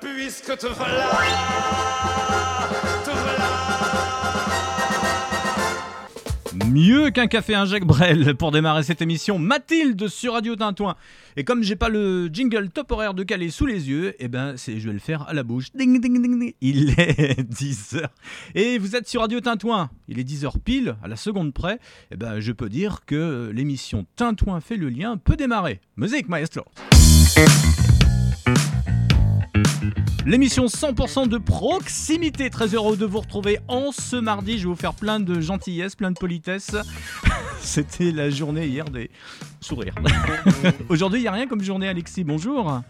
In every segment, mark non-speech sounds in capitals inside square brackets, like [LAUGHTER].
Puisque te voilà, te voilà. Mieux qu'un café un Jacques Brel pour démarrer cette émission, Mathilde sur Radio Tintouin. Et comme j'ai pas le jingle top horaire de Calais sous les yeux, eh ben c'est je vais le faire à la bouche. Ding ding ding. Il est [LAUGHS] 10h. Et vous êtes sur Radio Tintouin. Il est 10h pile, à la seconde près. Eh ben je peux dire que l'émission Tintouin fait le lien peut démarrer. Musique maestro. L'émission 100% de proximité. Très heureux de vous retrouver en ce mardi. Je vais vous faire plein de gentillesse, plein de politesse. [LAUGHS] C'était la journée hier des sourires. [LAUGHS] Aujourd'hui, il n'y a rien comme journée, Alexis. Bonjour.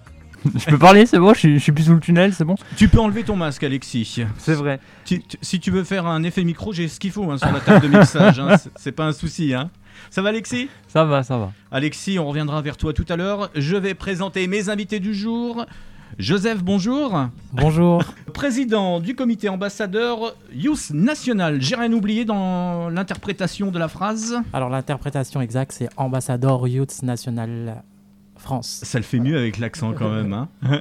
Je peux parler, c'est bon, je suis, je suis plus sous le tunnel, c'est bon Tu peux enlever ton masque, Alexis. C'est vrai. Tu- tu- si tu veux faire un effet micro, j'ai ce qu'il faut hein, sur la table de mixage. hein. C'est- C'est pas un souci. Hein. Ça va, Alexis? Ça va, ça va. Alexis, on reviendra vers toi tout à l'heure. Je vais présenter mes invités du jour. Joseph, bonjour. Bonjour. [LAUGHS] Président du comité ambassadeur Youth National. J'ai rien oublié dans l'interprétation de la phrase. Alors l'interprétation exacte, c'est Ambassador Youth National France. Ça le fait mieux avec l'accent quand même. hein. [LAUGHS]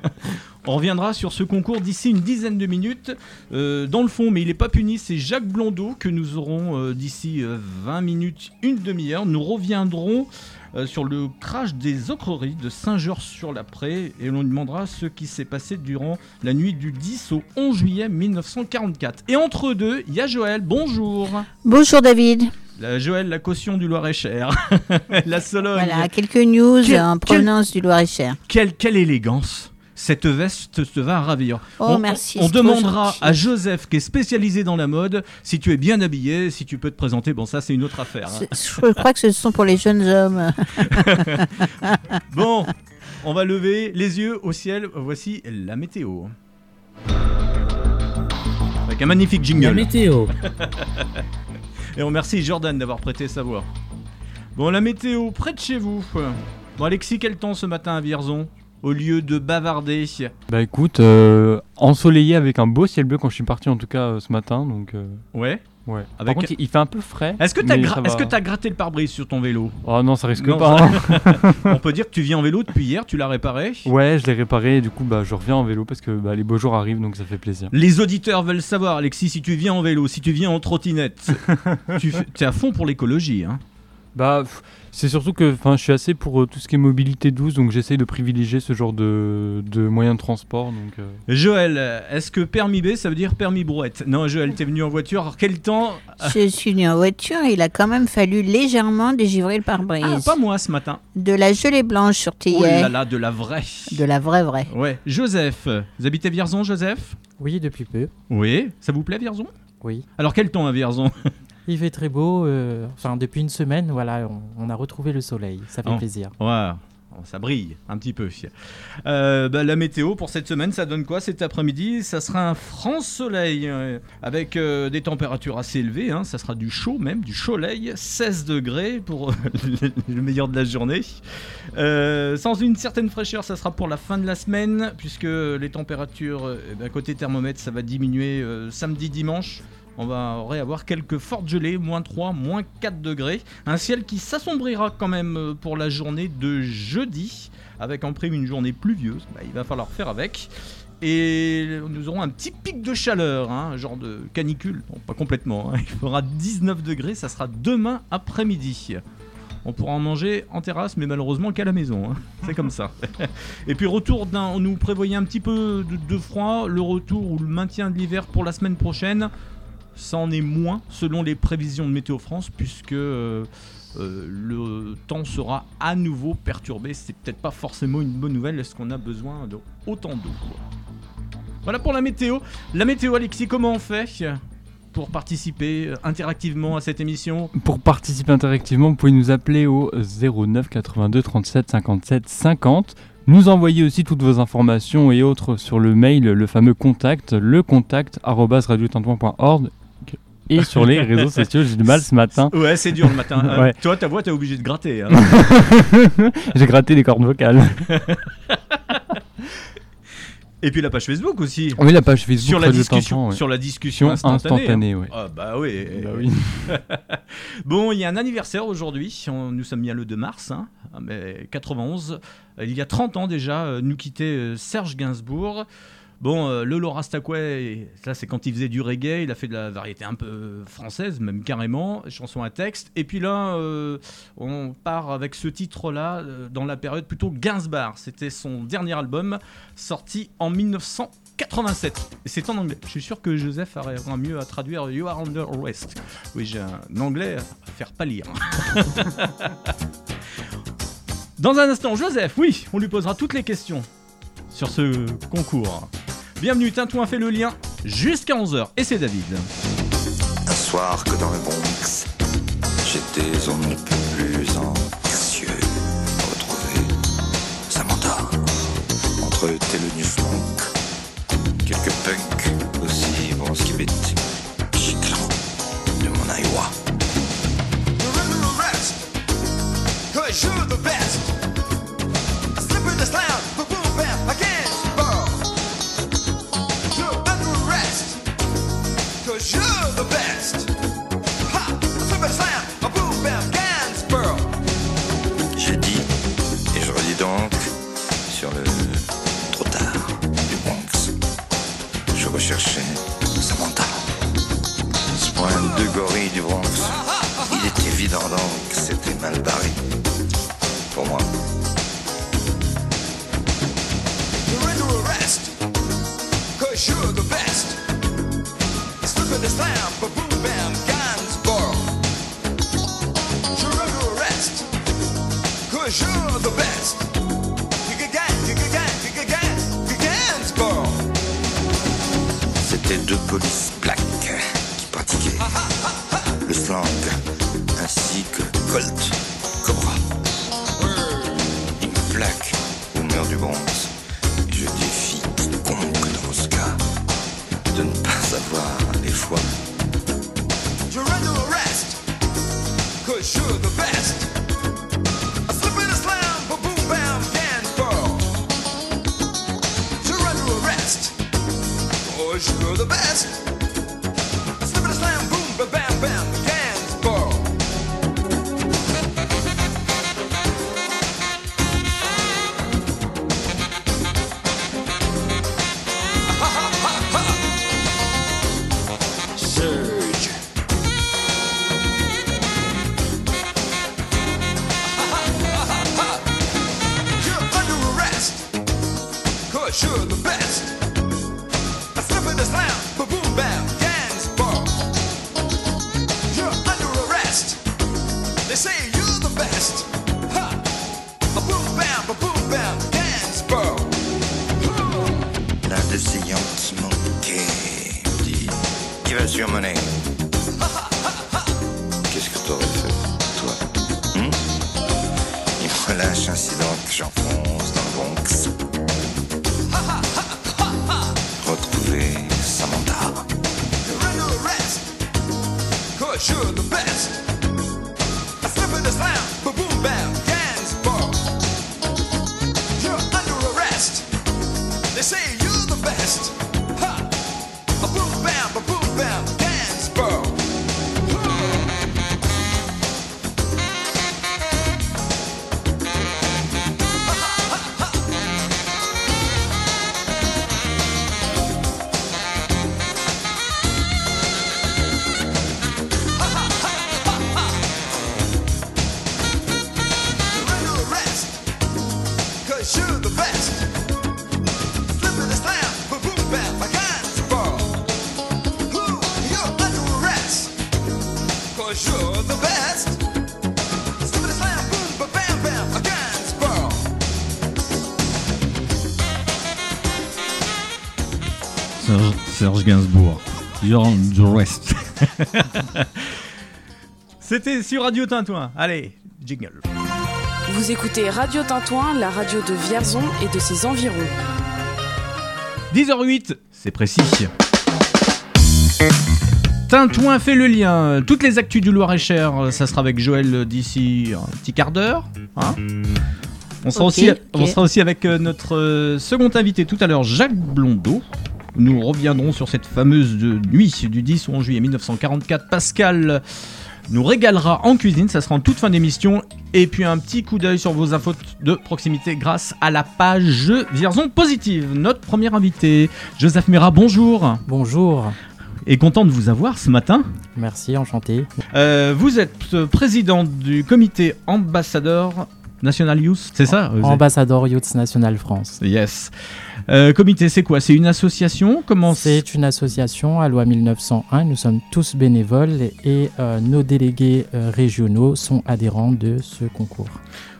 On reviendra sur ce concours d'ici une dizaine de minutes. Euh, dans le fond, mais il n'est pas puni, c'est Jacques Blondeau que nous aurons euh, d'ici euh, 20 minutes, une demi-heure. Nous reviendrons euh, sur le crash des ocreries de Saint-Georges-sur-la-Prée et l'on lui demandera ce qui s'est passé durant la nuit du 10 au 11 juillet 1944. Et entre deux, il y a Joël. Bonjour. Bonjour David. La Joël, la caution du Loir-et-Cher. [LAUGHS] la Sologne. Voilà, quelques news Quel- en quel- provenance du Loir-et-Cher. Quelle, quelle élégance cette veste te va ravir. Oh, on, merci, On, demandera à Joseph, qui est spécialisé dans la mode, si tu es bien habillé, si tu peux te présenter. Bon, ça, c'est une autre affaire. hein. Je crois que ce sont pour les jeunes hommes. [LAUGHS] Bon, on va lever les yeux au ciel. Voici la météo. Avec un magnifique La jingle. météo. [LAUGHS] Et on remercie Jordan d'avoir prêté sa voix. Bon, la météo près de chez vous. Bon, Alexis, quel temps ce matin à Vierzon? Au lieu de bavarder. Bah écoute, euh, ensoleillé avec un beau ciel bleu quand je suis parti en tout cas euh, ce matin, donc euh, Ouais. ouais. Avec- Par contre, il- il fait un peu frais. Est-ce que t'as mais gra- ça va. est-ce que t'as gratté le pare-brise sur ton vélo? Oh non, ça risque Non, pas. hein. [LAUGHS] On peut dire que tu viens en vélo depuis hier, tu l'as réparé? Ouais, je l'ai réparé et du coup, bah je reviens en vélo parce que bah, les beaux jours arrivent donc ça fait plaisir. Les auditeurs veulent savoir, Alexis, si tu viens en vélo, si tu viens en trottinette. [LAUGHS] tu t'es à fond pour l'écologie. Hein. Bah, pff, c'est surtout que enfin, je suis assez pour euh, tout ce qui est mobilité douce, donc j'essaye de privilégier ce genre de, de moyens de transport. Donc, euh, Joël, est-ce que permis B, ça veut dire permis brouette? Non, Joël, t'es venu en voiture. Alors, quel temps? Je suis venue en voiture il a quand même fallu légèrement dégivrer le pare-brise. Ah, pas moi ce matin. De la gelée blanche sur Oh là là, de la vraie. De la vraie vraie. Ouais. Joseph, vous habitez Vierzon, Joseph? Oui, depuis peu. Oui. Ça vous plaît, Vierzon? Oui. Alors, quel temps à Vierzon? Il fait très beau. euh, enfin, depuis une semaine, voilà, on, on a retrouvé le soleil. Ça fait Oh. plaisir. Ouais, oh, ça brille un petit peu. Euh, bah, la météo pour cette semaine, ça donne quoi cet après-midi? Ça sera un franc soleil euh, avec euh, des températures assez élevées. hein. Ça sera du chaud même, du soleil, 16 degrés pour le- [LAUGHS] le meilleur de la journée. Euh, sans une certaine fraîcheur, ça sera pour la fin de la semaine puisque les températures euh, eh ben, côté thermomètre, ça va diminuer euh, samedi, dimanche. On va avoir quelques fortes gelées, moins 3, moins 4 degrés. Un ciel qui s'assombrira quand même euh, pour la journée de jeudi, avec en prime une journée pluvieuse. Bah, il va falloir faire avec. Et nous aurons un petit pic de chaleur, hein, un genre de canicule. Pas complètement. hein. Il fera 19 degrés, ça sera demain après-midi. On pourra en manger en terrasse, mais malheureusement qu'à la maison. hein. C'est comme ça. [LAUGHS] Et puis retour d'un, on nous prévoyait un petit peu de froid, le retour ou le maintien de l'hiver pour la semaine prochaine. Ça en est moins selon les prévisions de Météo France, puisque euh, euh, le temps sera à nouveau perturbé. C'est peut-être pas forcément une bonne nouvelle. Est-ce qu'on a besoin de autant d'eau Voilà pour la météo. La météo, Alexis, comment on fait pour participer euh, interactivement à cette émission? Pour participer interactivement, vous pouvez nous appeler au 09 82 37 57 50. Nous envoyer aussi toutes vos informations et autres sur le mail, le fameux contact, le contact. Et sur les réseaux sociaux. J'ai du mal ce matin. Ouais, c'est dur le matin. [LAUGHS] Euh, Ouais. Toi, ta voix, t'es obligé de gratter. hein. [LAUGHS] J'ai gratté les cordes vocales. [LAUGHS] Et puis la page Facebook aussi. Oui, la page Facebook Sur la, discussion, ouais. sur la discussion instantanée. ouais. Ah bah oui. Bah oui. Bon, il y a un anniversaire aujourd'hui. Nous sommes bien le 2 mars, hein, mais 91. Euh, Il y a 30 ans déjà, euh, nous quittait euh, Serge Gainsbourg. Bon, euh, Lolo Rastakoué, ça c'est quand il faisait du reggae, il a fait de la variété un peu française, même carrément, chanson à texte. Et puis là, euh, on part avec ce titre-là euh, dans la période plutôt Gainsbar. C'était son dernier album, sorti en 1987. Et c'est en anglais. Je suis sûr que Joseph aura mieux à traduire You Are Under Arrest. Oui, j'ai un anglais à faire pas lire. [LAUGHS] Dans un instant, Joseph, oui, on lui posera toutes les questions sur ce concours. Bienvenue, Tintouin fait le lien jusqu'à 11h. Et c'est David. Un soir que dans le Bronx, j'étais on You're on the rest. [LAUGHS] C'était sur Radio Tintouin. Allez, jingle. Vous écoutez Radio Tintouin, la radio de Vierzon et de ses environs. 10h08, c'est précis. Tintouin fait le lien. Toutes les actus du Loir-et-Cher, ça sera avec Joël d'ici un petit quart d'heure. hein. On sera, aussi, on sera aussi avec euh, notre euh, second invité tout à l'heure, Jacques Blondeau. Nous reviendrons sur cette fameuse de- nuit du 10 au 11 juillet 1944. Pascal nous régalera en cuisine, ça sera en toute fin d'émission. Et puis un petit coup d'œil sur vos infos de proximité grâce à la page Vierzon Positive. Notre premier invité, Joseph Mera, bonjour. Bonjour, Et content de vous avoir ce matin. merci, enchanté. Euh, vous êtes président du comité ambassadeur National Youth, c'est ça Ambassadeur Youth National France. Yes. Euh, comité, c'est quoi? C'est une association? Comment C'est une association à loi 1901. Nous sommes tous bénévoles et euh, nos délégués euh, régionaux sont adhérents de ce concours.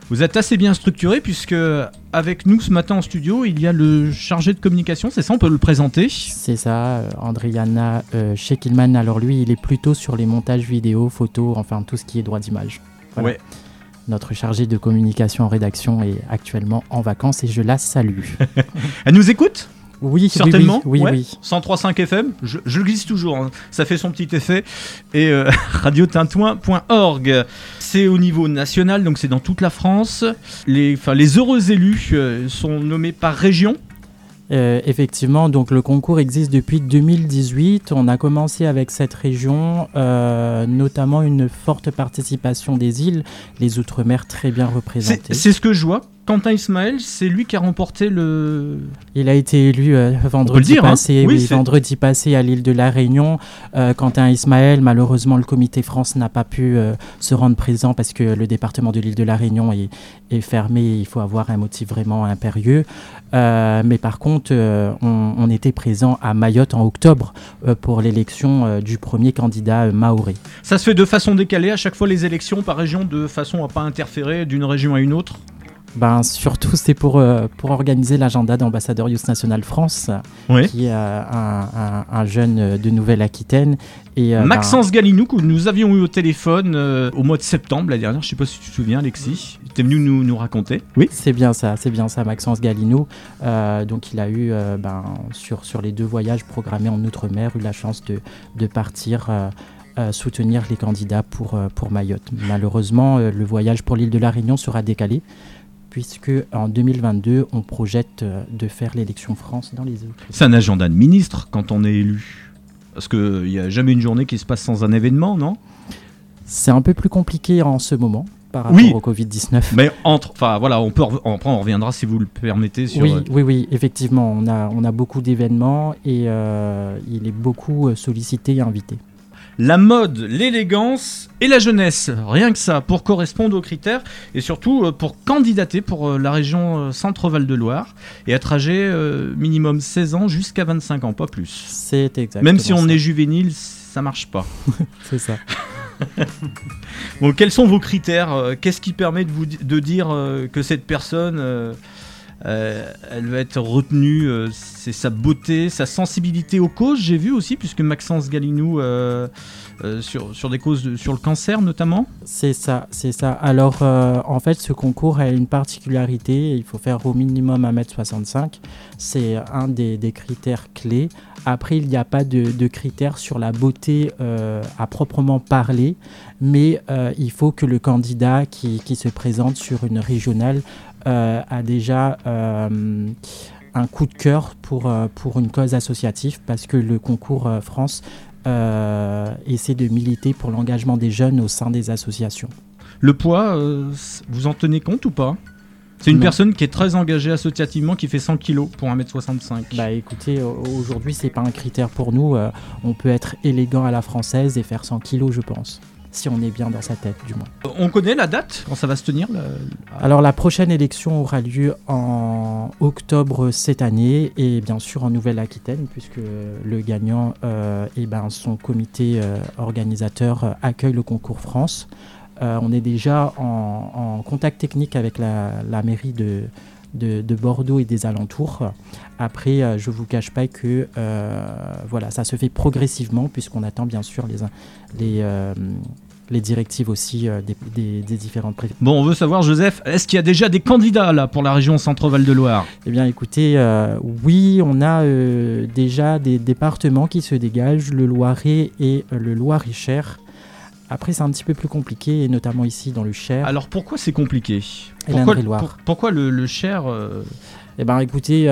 Vous êtes assez bien structuré puisque avec nous ce matin en studio, il y a le chargé de communication, c'est ça, on peut le présenter? C'est ça, Andriana Shekilman. Alors lui, il est plutôt sur les montages vidéo, photos, enfin tout ce qui est droit d'image. Voilà. Ouais. Notre chargé de communication en rédaction est actuellement en vacances et je la salue. [LAUGHS] Elle nous écoute? Oui, oui, Certainement Oui, oui, ouais. oui. 103.5 FM, je, je le glisse toujours, hein. ça fait son petit effet. Et euh, [LAUGHS] radiotintouin.org. C'est au niveau national, donc c'est dans toute la France. Les, enfin, les heureux élus euh, sont nommés par région. Euh, effectivement, donc le concours existe depuis 2018. On a commencé avec cette région, euh, notamment une forte participation des îles, les Outre-mer très bien représentées. c'est ce que je vois. Quentin Ismaël, c'est lui qui a remporté le. Il a été élu euh, vendredi dire, hein. passé, Oui, oui, c'est- vendredi passé à l'île de la Réunion. Euh, Quentin Ismaël, malheureusement, le comité France n'a pas pu euh, se rendre présent parce que le département de l'île de la Réunion est, est fermé. Il faut avoir un motif vraiment impérieux. Euh, mais par contre, on, on était présent à Mayotte en octobre pour l'élection du premier candidat maoré. Ça se fait de façon décalée à chaque fois les élections par région, de façon à pas interférer d'une région à une autre? Ben, surtout, c'est pour, euh, pour organiser l'agenda d'ambassadeur Youth National France, Oui. qui est euh, un, un- un jeune euh, de Nouvelle-Aquitaine. Et, euh, ben, Maxence Galinou, que nous avions eu au téléphone au mois de septembre, la dernière, je sais pas si tu te souviens, Alexis, tu es venu nous, nous raconter. Oui. C'est bien ça, c'est bien ça, Maxence Galinou. Donc il a eu, ben, sur, sur les deux voyages programmés en Outre-mer, eu la chance de, de partir soutenir les candidats pour, pour Mayotte. Malheureusement, le voyage pour l'île de la Réunion sera décalé, puisque en 2022, on projette euh, de faire l'élection France dans les Outre. C'est un agenda de ministre quand on est élu. Parce qu'il n'y a jamais une journée qui se passe sans un événement, non? C'est un peu plus compliqué en ce moment par rapport Oui. au Covid-19. Mais entre. Enfin voilà, on peut. Après, on reviendra si vous le permettez sur. Oui, euh, oui, oui, effectivement, on a, on a beaucoup d'événements et euh, il est beaucoup sollicité et invité. La mode, l'élégance et la jeunesse. Rien que ça, pour correspondre aux critères et surtout euh, pour candidater pour euh, la région euh, Centre-Val de Loire et à trajet minimum 16 ans jusqu'à 25 ans, pas plus. C'est exact. Même si on est juvénile, ça marche pas. [LAUGHS] C'est ça. [LAUGHS] Bon, quels sont vos critères? Qu'est-ce qui permet de vous di- de dire que cette personne, euh, elle va être retenue euh, C'est sa beauté, sa sensibilité aux causes. J'ai vu aussi, puisque Maxence Galinou euh, sur sur des causes sur le cancer notamment. C'est ça, c'est ça. Alors, en fait, ce concours a une particularité. Il faut faire au minimum 1m65. C'est un des, critères clés. Après, il n'y a pas de, de critères sur la beauté à proprement parler, mais il faut que le candidat qui, qui se présente sur une régionale a déjà euh, un coup de cœur pour, euh, pour une cause associative, parce que le concours euh, France euh, essaie de militer pour l'engagement des jeunes au sein des associations. Le poids, euh, vous en tenez compte ou pas? C'est une Non. personne qui est très engagée associativement, qui fait 100 kilos pour 1m65. Bah écoutez, au- aujourd'hui c'est pas un critère pour nous. euh, on peut être élégant à la française et faire 100 kilos, je pense. Si on est bien dans sa tête, du moins. On connaît la date quand ça va se tenir le- Alors la prochaine élection aura lieu en octobre cette année et bien sûr en Nouvelle-Aquitaine puisque le gagnant euh, et ben, son comité euh, organisateur euh, accueille le concours France. Euh, on est déjà en, en contact technique avec la, la mairie de, de, de Bordeaux et des alentours. Après, euh, je ne vous cache pas que euh, voilà, ça se fait progressivement puisqu'on attend bien sûr les, les, euh, les directives aussi euh, des, des- des différentes préfectures. Bon, on veut savoir, Joseph, est-ce qu'il y a déjà des candidats là pour la région Centre-Val de Loire Eh bien, écoutez, euh, oui, on a euh, déjà des départements qui se dégagent, le Loiret et le Loir-et-Cher. Après, c'est un petit peu plus compliqué, et notamment ici dans le Cher. Alors pourquoi c'est compliqué? Pourquoi, l'Indre-et-Loire. pour- pourquoi le, le Cher Eh ben, écoutez,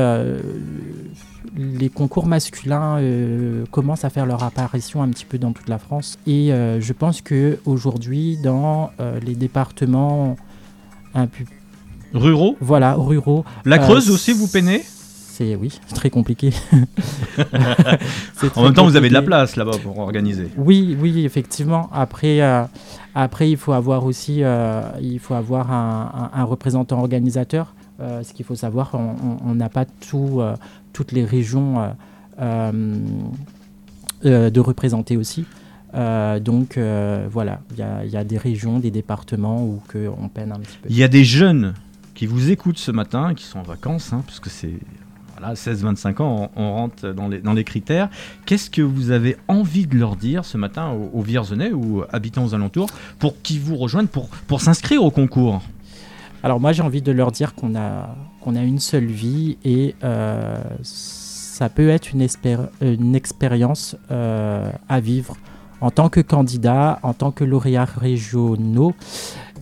les concours masculins euh, commencent à faire leur apparition un petit peu dans toute la France. Et euh, je pense que aujourd'hui, dans euh, les départements un peu, ruraux voilà, ruraux, La Creuse aussi, vous peinez? C'est oui, c'est très compliqué. [LAUGHS] En même temps, vous avez de la place là-bas pour organiser. Oui, oui, effectivement. Après, euh, après, il faut avoir aussi, euh, il faut avoir un, un- un représentant organisateur. Euh, ce qu'il faut savoir, on- n'a pas tout, toutes les régions euh, euh, euh, de représenter aussi. Euh, donc euh, voilà, il y a, il y a des régions, des départements où que on peine un petit peu. Il y a des jeunes qui vous écoutent ce matin, qui sont en vacances, hein, puisque c'est voilà, 16-25 ans, on, on rentre dans les, dans les critères. Qu'est-ce que vous avez envie de leur dire ce matin aux, aux Vierzonais ou habitants aux alentours pour qu'ils vous rejoignent, pour, pour s'inscrire au concours? Alors moi j'ai envie de leur dire qu'on a, qu'on a une seule vie et euh, ça peut être une, expérience euh, à vivre en tant que candidat, en tant que lauréat régionaux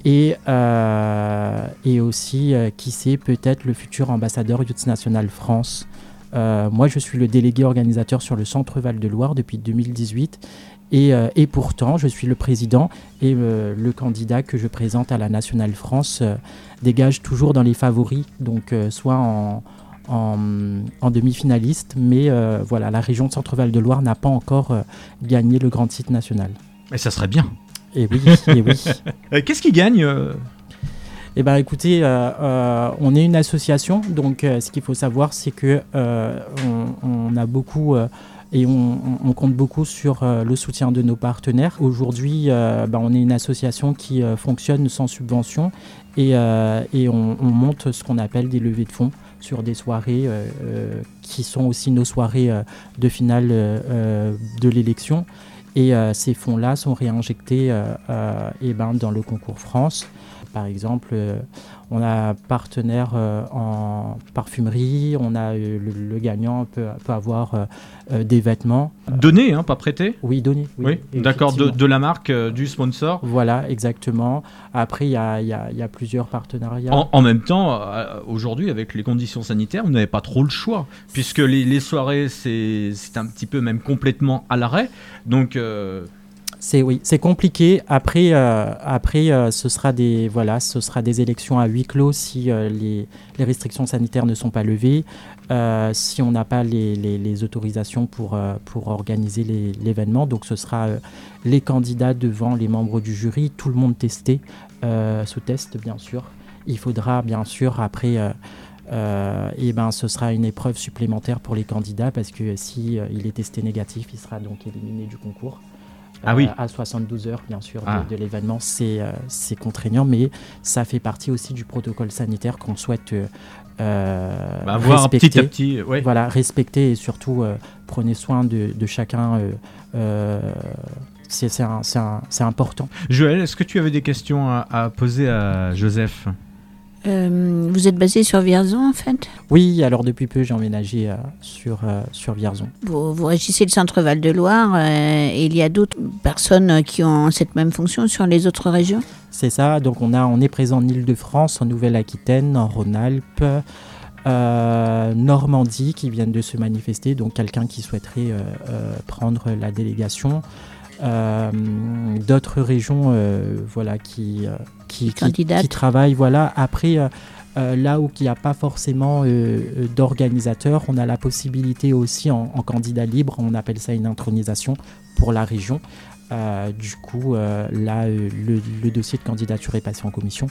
et, euh, et aussi, qui sait, peut-être le futur ambassadeur Youth National France. Moi je suis le délégué organisateur sur le Centre Val-de-Loire depuis 2018 et, euh, et pourtant je suis le président et euh, le candidat que je présente à la Nationale France euh, dégage toujours dans les favoris, donc soit en, en, en demi-finaliste, mais voilà, la région de Centre-Val de Loire n'a pas encore gagné le grand titre national. Et ça serait bien. Et oui, et oui. [LAUGHS] Euh, Qu'est-ce qui gagne Eh ben, écoutez, euh, euh, on est une association, donc euh, ce qu'il faut savoir, c'est que euh, on, on a beaucoup et on, compte beaucoup sur euh, le soutien de nos partenaires. Aujourd'hui, euh, ben, on est une association qui euh, fonctionne sans subvention et, on, on monte ce qu'on appelle des levées de fonds sur des soirées qui sont aussi nos soirées de finale de l'élection. Et ces fonds-là sont réinjectés eh ben, dans le concours France. Par exemple, euh, on a partenaire euh, en parfumerie, on a euh, le, le gagnant peut, peut avoir des vêtements. Donné, hein, pas prêté Oui, donné. Oui, d'accord, de, la marque, du sponsor. Voilà, exactement. Après, il y a, y a- y a plusieurs partenariats. En, en même temps, aujourd'hui, avec les conditions sanitaires, vous n'avez pas trop le choix, puisque les, les soirées, c'est c'est un petit peu même complètement à l'arrêt. Donc, euh, C'est oui, c'est compliqué. Après, euh, après, euh, ce sera des voilà, ce sera des élections à huis clos si euh, les, restrictions sanitaires ne sont pas levées, si on n'a pas les, autorisations pour pour organiser l'événement. Donc, ce sera les candidats devant les membres du jury, tout le monde testé, sous test bien sûr. Il faudra bien sûr après. et ben, ce sera une épreuve supplémentaire pour les candidats parce que si il est testé négatif, il sera donc éliminé du concours. Ah oui. Euh, à 72 heures, bien sûr, de- Ah. de, l'événement. C'est euh, c'est contraignant, mais ça fait partie aussi du protocole sanitaire qu'on souhaite euh, euh, bah, voir petit à petit. Ouais. Voilà, respecter et surtout euh, prenez soin de, de chacun. euh, euh, c'est important. Joël, est-ce que tu avais des questions à, à poser à Joseph? Euh, vous êtes basé sur Vierzon en fait Oui, alors depuis peu, j'ai emménagé euh, sur, euh, sur Vierzon. vous, vous régissez le centre Val-de-Loire et il y a d'autres personnes qui ont cette même fonction sur les autres régions C'est ça, donc on, a, on est présent en Ile-de-France, en Nouvelle-Aquitaine, en Rhône-Alpes, Normandie qui viennent de se manifester, donc quelqu'un qui souhaiterait prendre la délégation. D'autres régions voilà, qui, qui, qui, qui travaillent. Voilà. Après, euh, euh, là où il n'y a pas forcément euh, euh, d'organisateur, on a la possibilité aussi en, en candidat libre, on appelle ça une intronisation pour la région. Euh, du coup, euh, là, euh, le, le dossier de candidature est passé en commission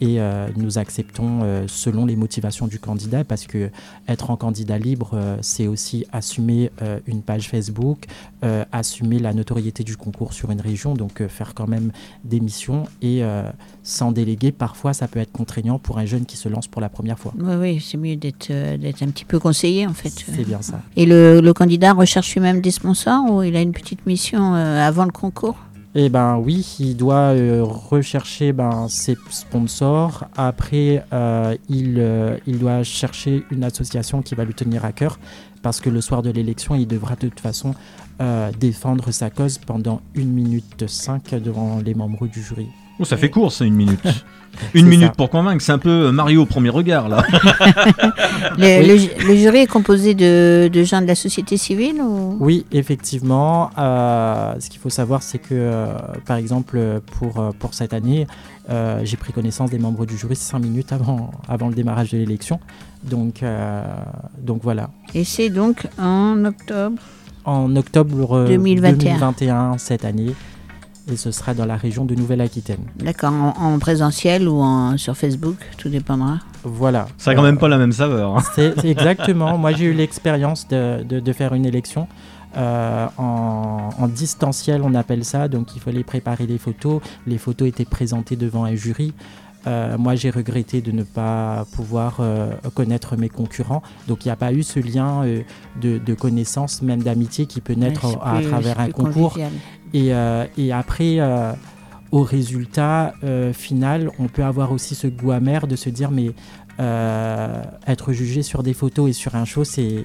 et nous acceptons selon les motivations du candidat parce que être en candidat libre, c'est aussi assumer une page Facebook, assumer la notoriété du concours sur une région, donc faire quand même des missions et sans déléguer, parfois ça peut être contraignant pour un jeune qui se lance pour la première fois. Oui, oui, c'est mieux d'être euh, un petit peu conseillé en fait. C'est bien ça. Et le, le candidat recherche lui-même des sponsors ou il a une petite mission euh, avant le concours Eh ben oui, il doit euh, rechercher ben, ses sponsors. Après, euh, il, euh, il doit chercher une association qui va lui tenir à cœur. Parce que le soir de l'élection, il devra de toute façon défendre sa cause pendant 1 minute 5 devant les membres du jury. Oh, ça fait court, ça, une minute. [LAUGHS] une C'est minute ça. pour convaincre. C'est un peu Mario au premier regard, là. [LAUGHS] Le, Oui. le ju- le jury est composé de, de gens de la société civile ou... Oui, effectivement. euh, ce qu'il faut savoir, c'est que, euh, par exemple, pour, euh, pour cette année, euh, j'ai pris connaissance des membres du jury 5 minutes avant, avant le démarrage de l'élection. Donc, euh, donc voilà. Et c'est donc en octobre? En octobre euh, 2021. 2021, cette année, et ce sera dans la région de Nouvelle-Aquitaine. D'accord, en, en présentiel ou en, sur Facebook, tout dépendra. Voilà. Ça a quand même pas la même saveur. hein. C'est exactement. Moi, j'ai eu l'expérience de, de- de faire une élection euh, en, en distanciel, on appelle ça. Donc, il fallait préparer les photos. Les photos étaient présentées devant un jury. Euh, moi, j'ai regretté de ne pas pouvoir euh, connaître mes concurrents. Donc, il n'y a pas eu ce lien euh, de, de connaissance, même d'amitié, qui peut naître Ouais, à, plus- travers un concours. convivial. Et, euh, et après, euh, au résultat euh, final, on peut avoir aussi ce goût amer de se dire, mais être jugé sur des photos et sur un show, c'est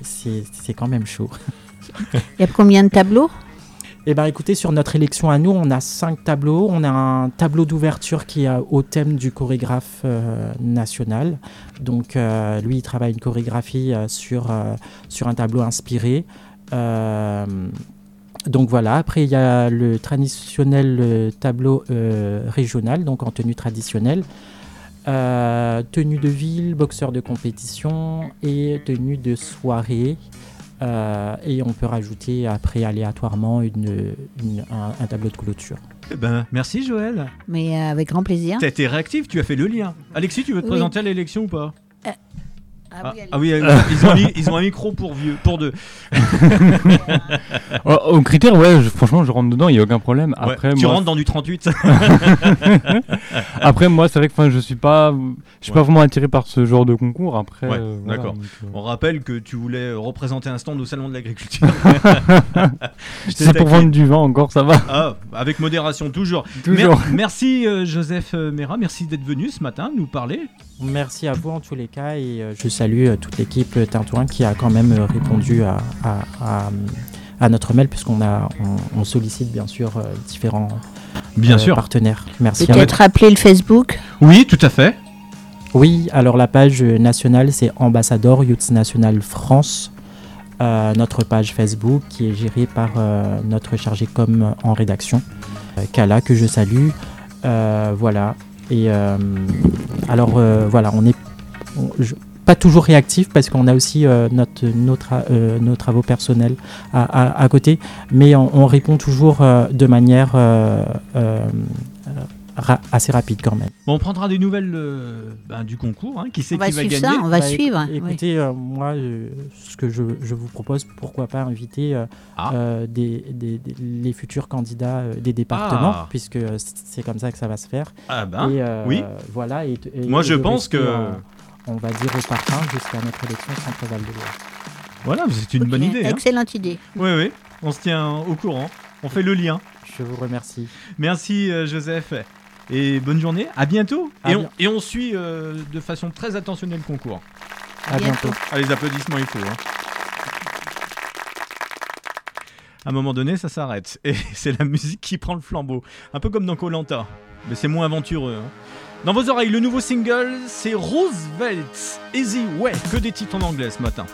quand même chaud. [LAUGHS] Il y a combien de tableaux? Eh bien écoutez, sur notre élection à nous, on a cinq tableaux. On a un tableau d'ouverture qui est au thème du chorégraphe euh, national. Donc euh, lui, il travaille une chorégraphie euh, sur, sur un tableau inspiré. Donc voilà, après il y a le traditionnel euh, tableau euh, régional, donc en tenue traditionnelle. Euh, tenue de ville, boxeur de compétition et tenue de soirée. Euh, et on peut rajouter après aléatoirement une, une- un, un tableau de clôture. Eh ben, merci, Joël. Mais avec grand plaisir. T'as été réactif, tu as fait le lien. Alexis, tu veux te Oui. présenter à l'élection ou pas? Ah Ah, oui, ah oui, ils, ont mis- ils ont un micro pour vieux, pour deux. [LAUGHS] Oh, Au critère, ouais, je- franchement, je rentre dedans, il n'y a aucun problème. Ouais, Après, tu moi, rentres dans du 38. [LAUGHS] après, moi, c'est vrai que je suis pas, je suis Ouais. pas vraiment attiré par ce genre de concours. Après, Ouais, euh, voilà, d'accord. donc, euh, On rappelle que tu voulais représenter un stand au salon de l'agriculture. [LAUGHS] C'est pour vendre du vin encore, ça va. Ah, avec modération, toujours. Toujours. Mer- merci euh, Joseph Mera, merci d'être venu ce matin nous parler. Merci à vous en tous les cas et euh, je salue euh, toute l'équipe euh, Tintouin qui a quand même répondu à, à- à- à notre mail puisqu'on a on, on sollicite bien sûr différents Bien euh, sûr. partenaires. Merci. Peut-être rappeler le Facebook. Oui, tout à fait. Oui, alors la page nationale, c'est Ambassador Youth National France. Euh, notre page Facebook qui est gérée par euh, notre chargé com en rédaction, euh, Kala, que je salue. Euh, voilà. Et euh, alors, euh, voilà, on est on- je- pas toujours réactif parce qu'on a aussi euh, notre, nos, tra- nos travaux personnels à, côté, mais on, on répond toujours de manière ra- assez rapide quand même. Bon, on prendra des nouvelles euh, ben, du concours. hein. Qui va qui va suivre gagner ça, on va Bah, suivre. éc- Écoutez, euh, moi, euh, ce que je, je vous propose, pourquoi pas inviter euh, Ah. euh, des, des- des- les futurs candidats euh, des départements, Ah. puisque c'est comme ça que ça va se faire. Ah ben, et euh, oui. Voilà. Et, et- Moi, et je pense que- en- on va dire au parfum jusqu'à notre élection centre-val de Loire. voilà, c'est une bonne idée. hein. Excellente idée. Oui, oui, on se tient au courant. On fait le lien. Je vous remercie. Merci Joseph. Et bonne journée, à bientôt. À et, on, bien- et on suit euh, de façon très attentionnée le concours. À bientôt. Ah, les applaudissements, il faut. hein. À un moment donné, ça s'arrête. Et [LAUGHS] c'est la musique qui prend le flambeau. Un peu comme dans Colanta. Mais c'est moins aventureux. hein. Dans vos oreilles, le nouveau single, c'est Roosevelt Easy Way. Que des titres en anglais ce matin.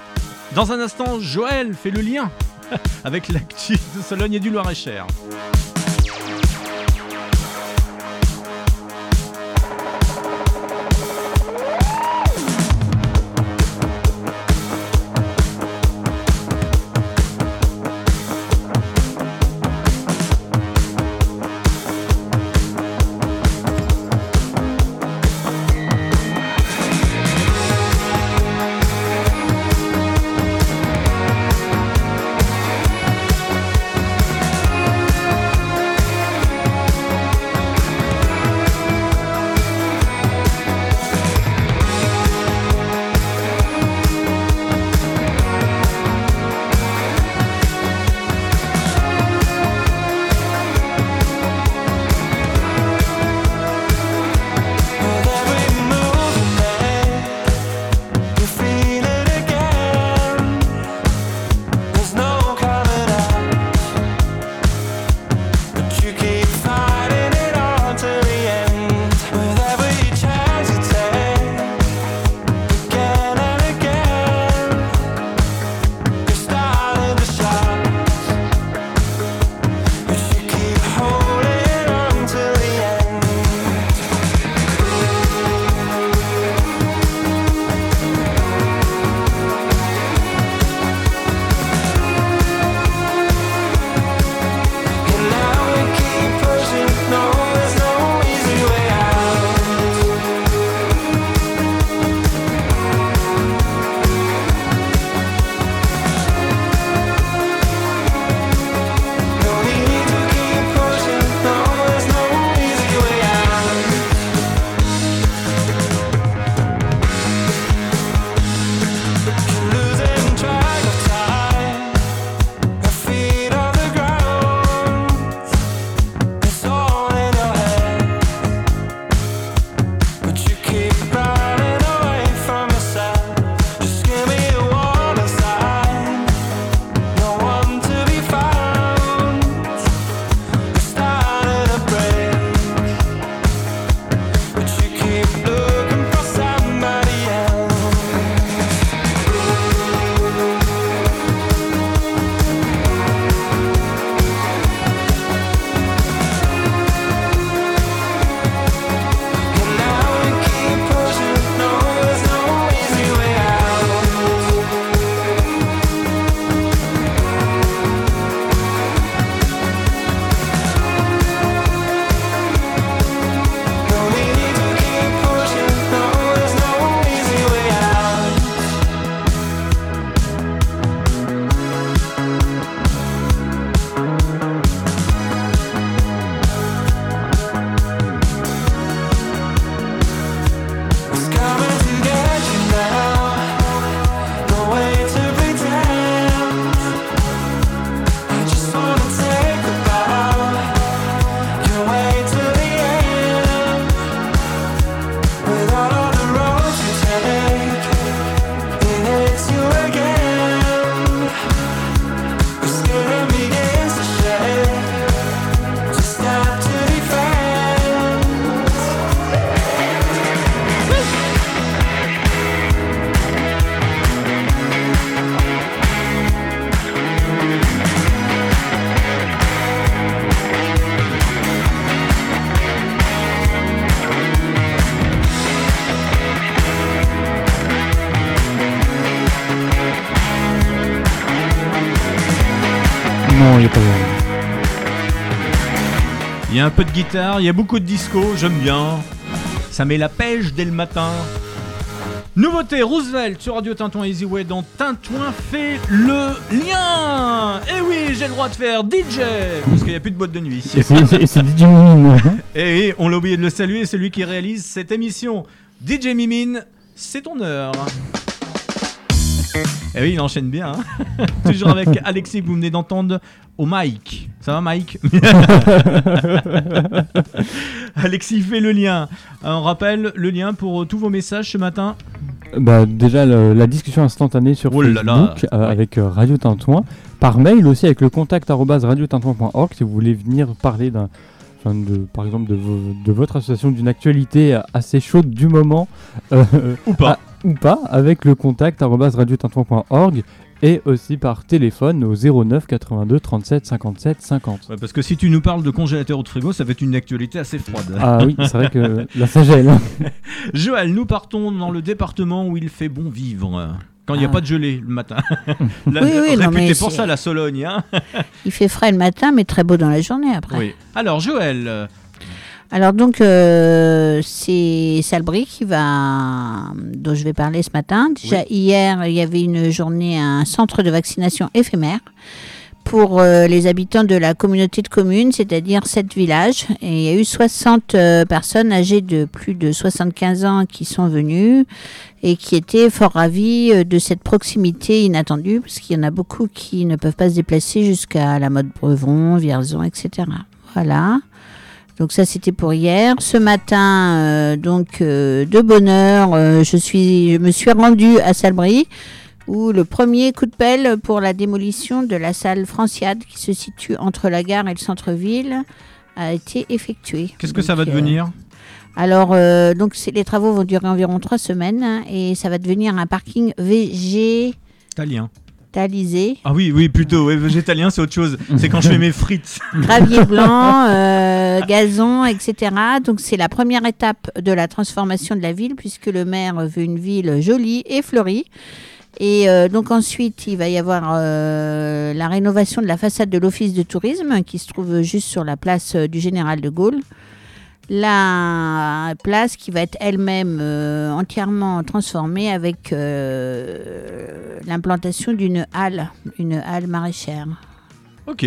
Dans un instant, Joël fait le lien [LAUGHS] avec l'actu de Sologne et du Loir-et-Cher. Un peu de guitare, il y a beaucoup de disco, j'aime bien. Ça met la pêche dès le matin. Nouveauté, Roosevelt sur Radio Tintouin Easyway dans Tintouin fait le lien Et oui, j'ai le droit de faire DJ Parce qu'il n'y a plus de boîte de nuit c'est DJ Mimine. Et oui, on l'a oublié de le saluer, c'est lui qui réalise cette émission. DJ Mimine, c'est ton heure. Et oui, il enchaîne bien. hein. [LAUGHS] Toujours avec Alexis que vous venez d'entendre au mic. Ça va, Mike [LAUGHS] Alexis fait le lien. On rappelle le lien pour euh, tous vos messages ce matin. Bah, déjà, le- la discussion instantanée sur Oh là là. Facebook euh, Ouais. avec euh, Radio Tintouin. Par mail aussi avec le contact radiotintouin.org si vous voulez venir parler d'un. de, par exemple de, vo- de votre association d'une actualité euh, assez chaude du moment euh, Ou pas. Ou pas avec le contact arobase radiotintouin.org et aussi par téléphone au 09 82 37 57 50. Ouais, parce que si tu nous parles de congélateur ou de frigo, ça va être une actualité assez froide. Ah oui, c'est vrai que la sagelle. hein. [LAUGHS] Joël, nous partons dans le département où il fait bon vivre. Quand il n'y a Ah. pas de gelée le matin. [LAUGHS] La, Oui, oui, non, mais pour ça, la Sologne. Hein Il fait frais le matin, mais très beau dans la journée après. oui. Alors, Joël, Alors donc euh, c'est Salbris qui va dont je vais parler ce matin. Déjà hier il y avait une journée un centre de vaccination éphémère pour euh, les habitants de la communauté de communes, c'est-à-dire sept villages. Et il y a eu 60 euh, personnes âgées de plus de 75 ans qui sont venues et qui étaient fort ravis euh, de cette proximité inattendue, parce qu'il y en a beaucoup qui ne peuvent pas se déplacer jusqu'à la mode Brevon, Vierzon, etc. Voilà. Donc ça c'était pour hier. Ce matin, euh, donc euh, de bonne heure, euh, je suis, je me suis rendue à Salbris où le premier coup de pelle pour la démolition de la salle Franciade qui se situe entre la gare et le centre-ville a été effectué. qu'est-ce que ça va euh, devenir alors, euh, donc les travaux vont durer environ trois semaines hein, et ça va devenir un parking végétalisé. Ah oui, oui, plutôt. ouais, végétalien, c'est autre chose. C'est quand je fais mes frites. [LAUGHS] gravier blanc, euh, gazon, etc. Donc c'est la première étape de la transformation de la ville puisque le maire veut une ville jolie et fleurie. Et euh, donc ensuite, il va y avoir euh, la rénovation de la façade de l'office de tourisme qui se trouve juste sur la place du Général de Gaulle. La place qui va être elle-même euh, entièrement transformée avec euh, l'implantation d'une halle, une halle maraîchère. Ok.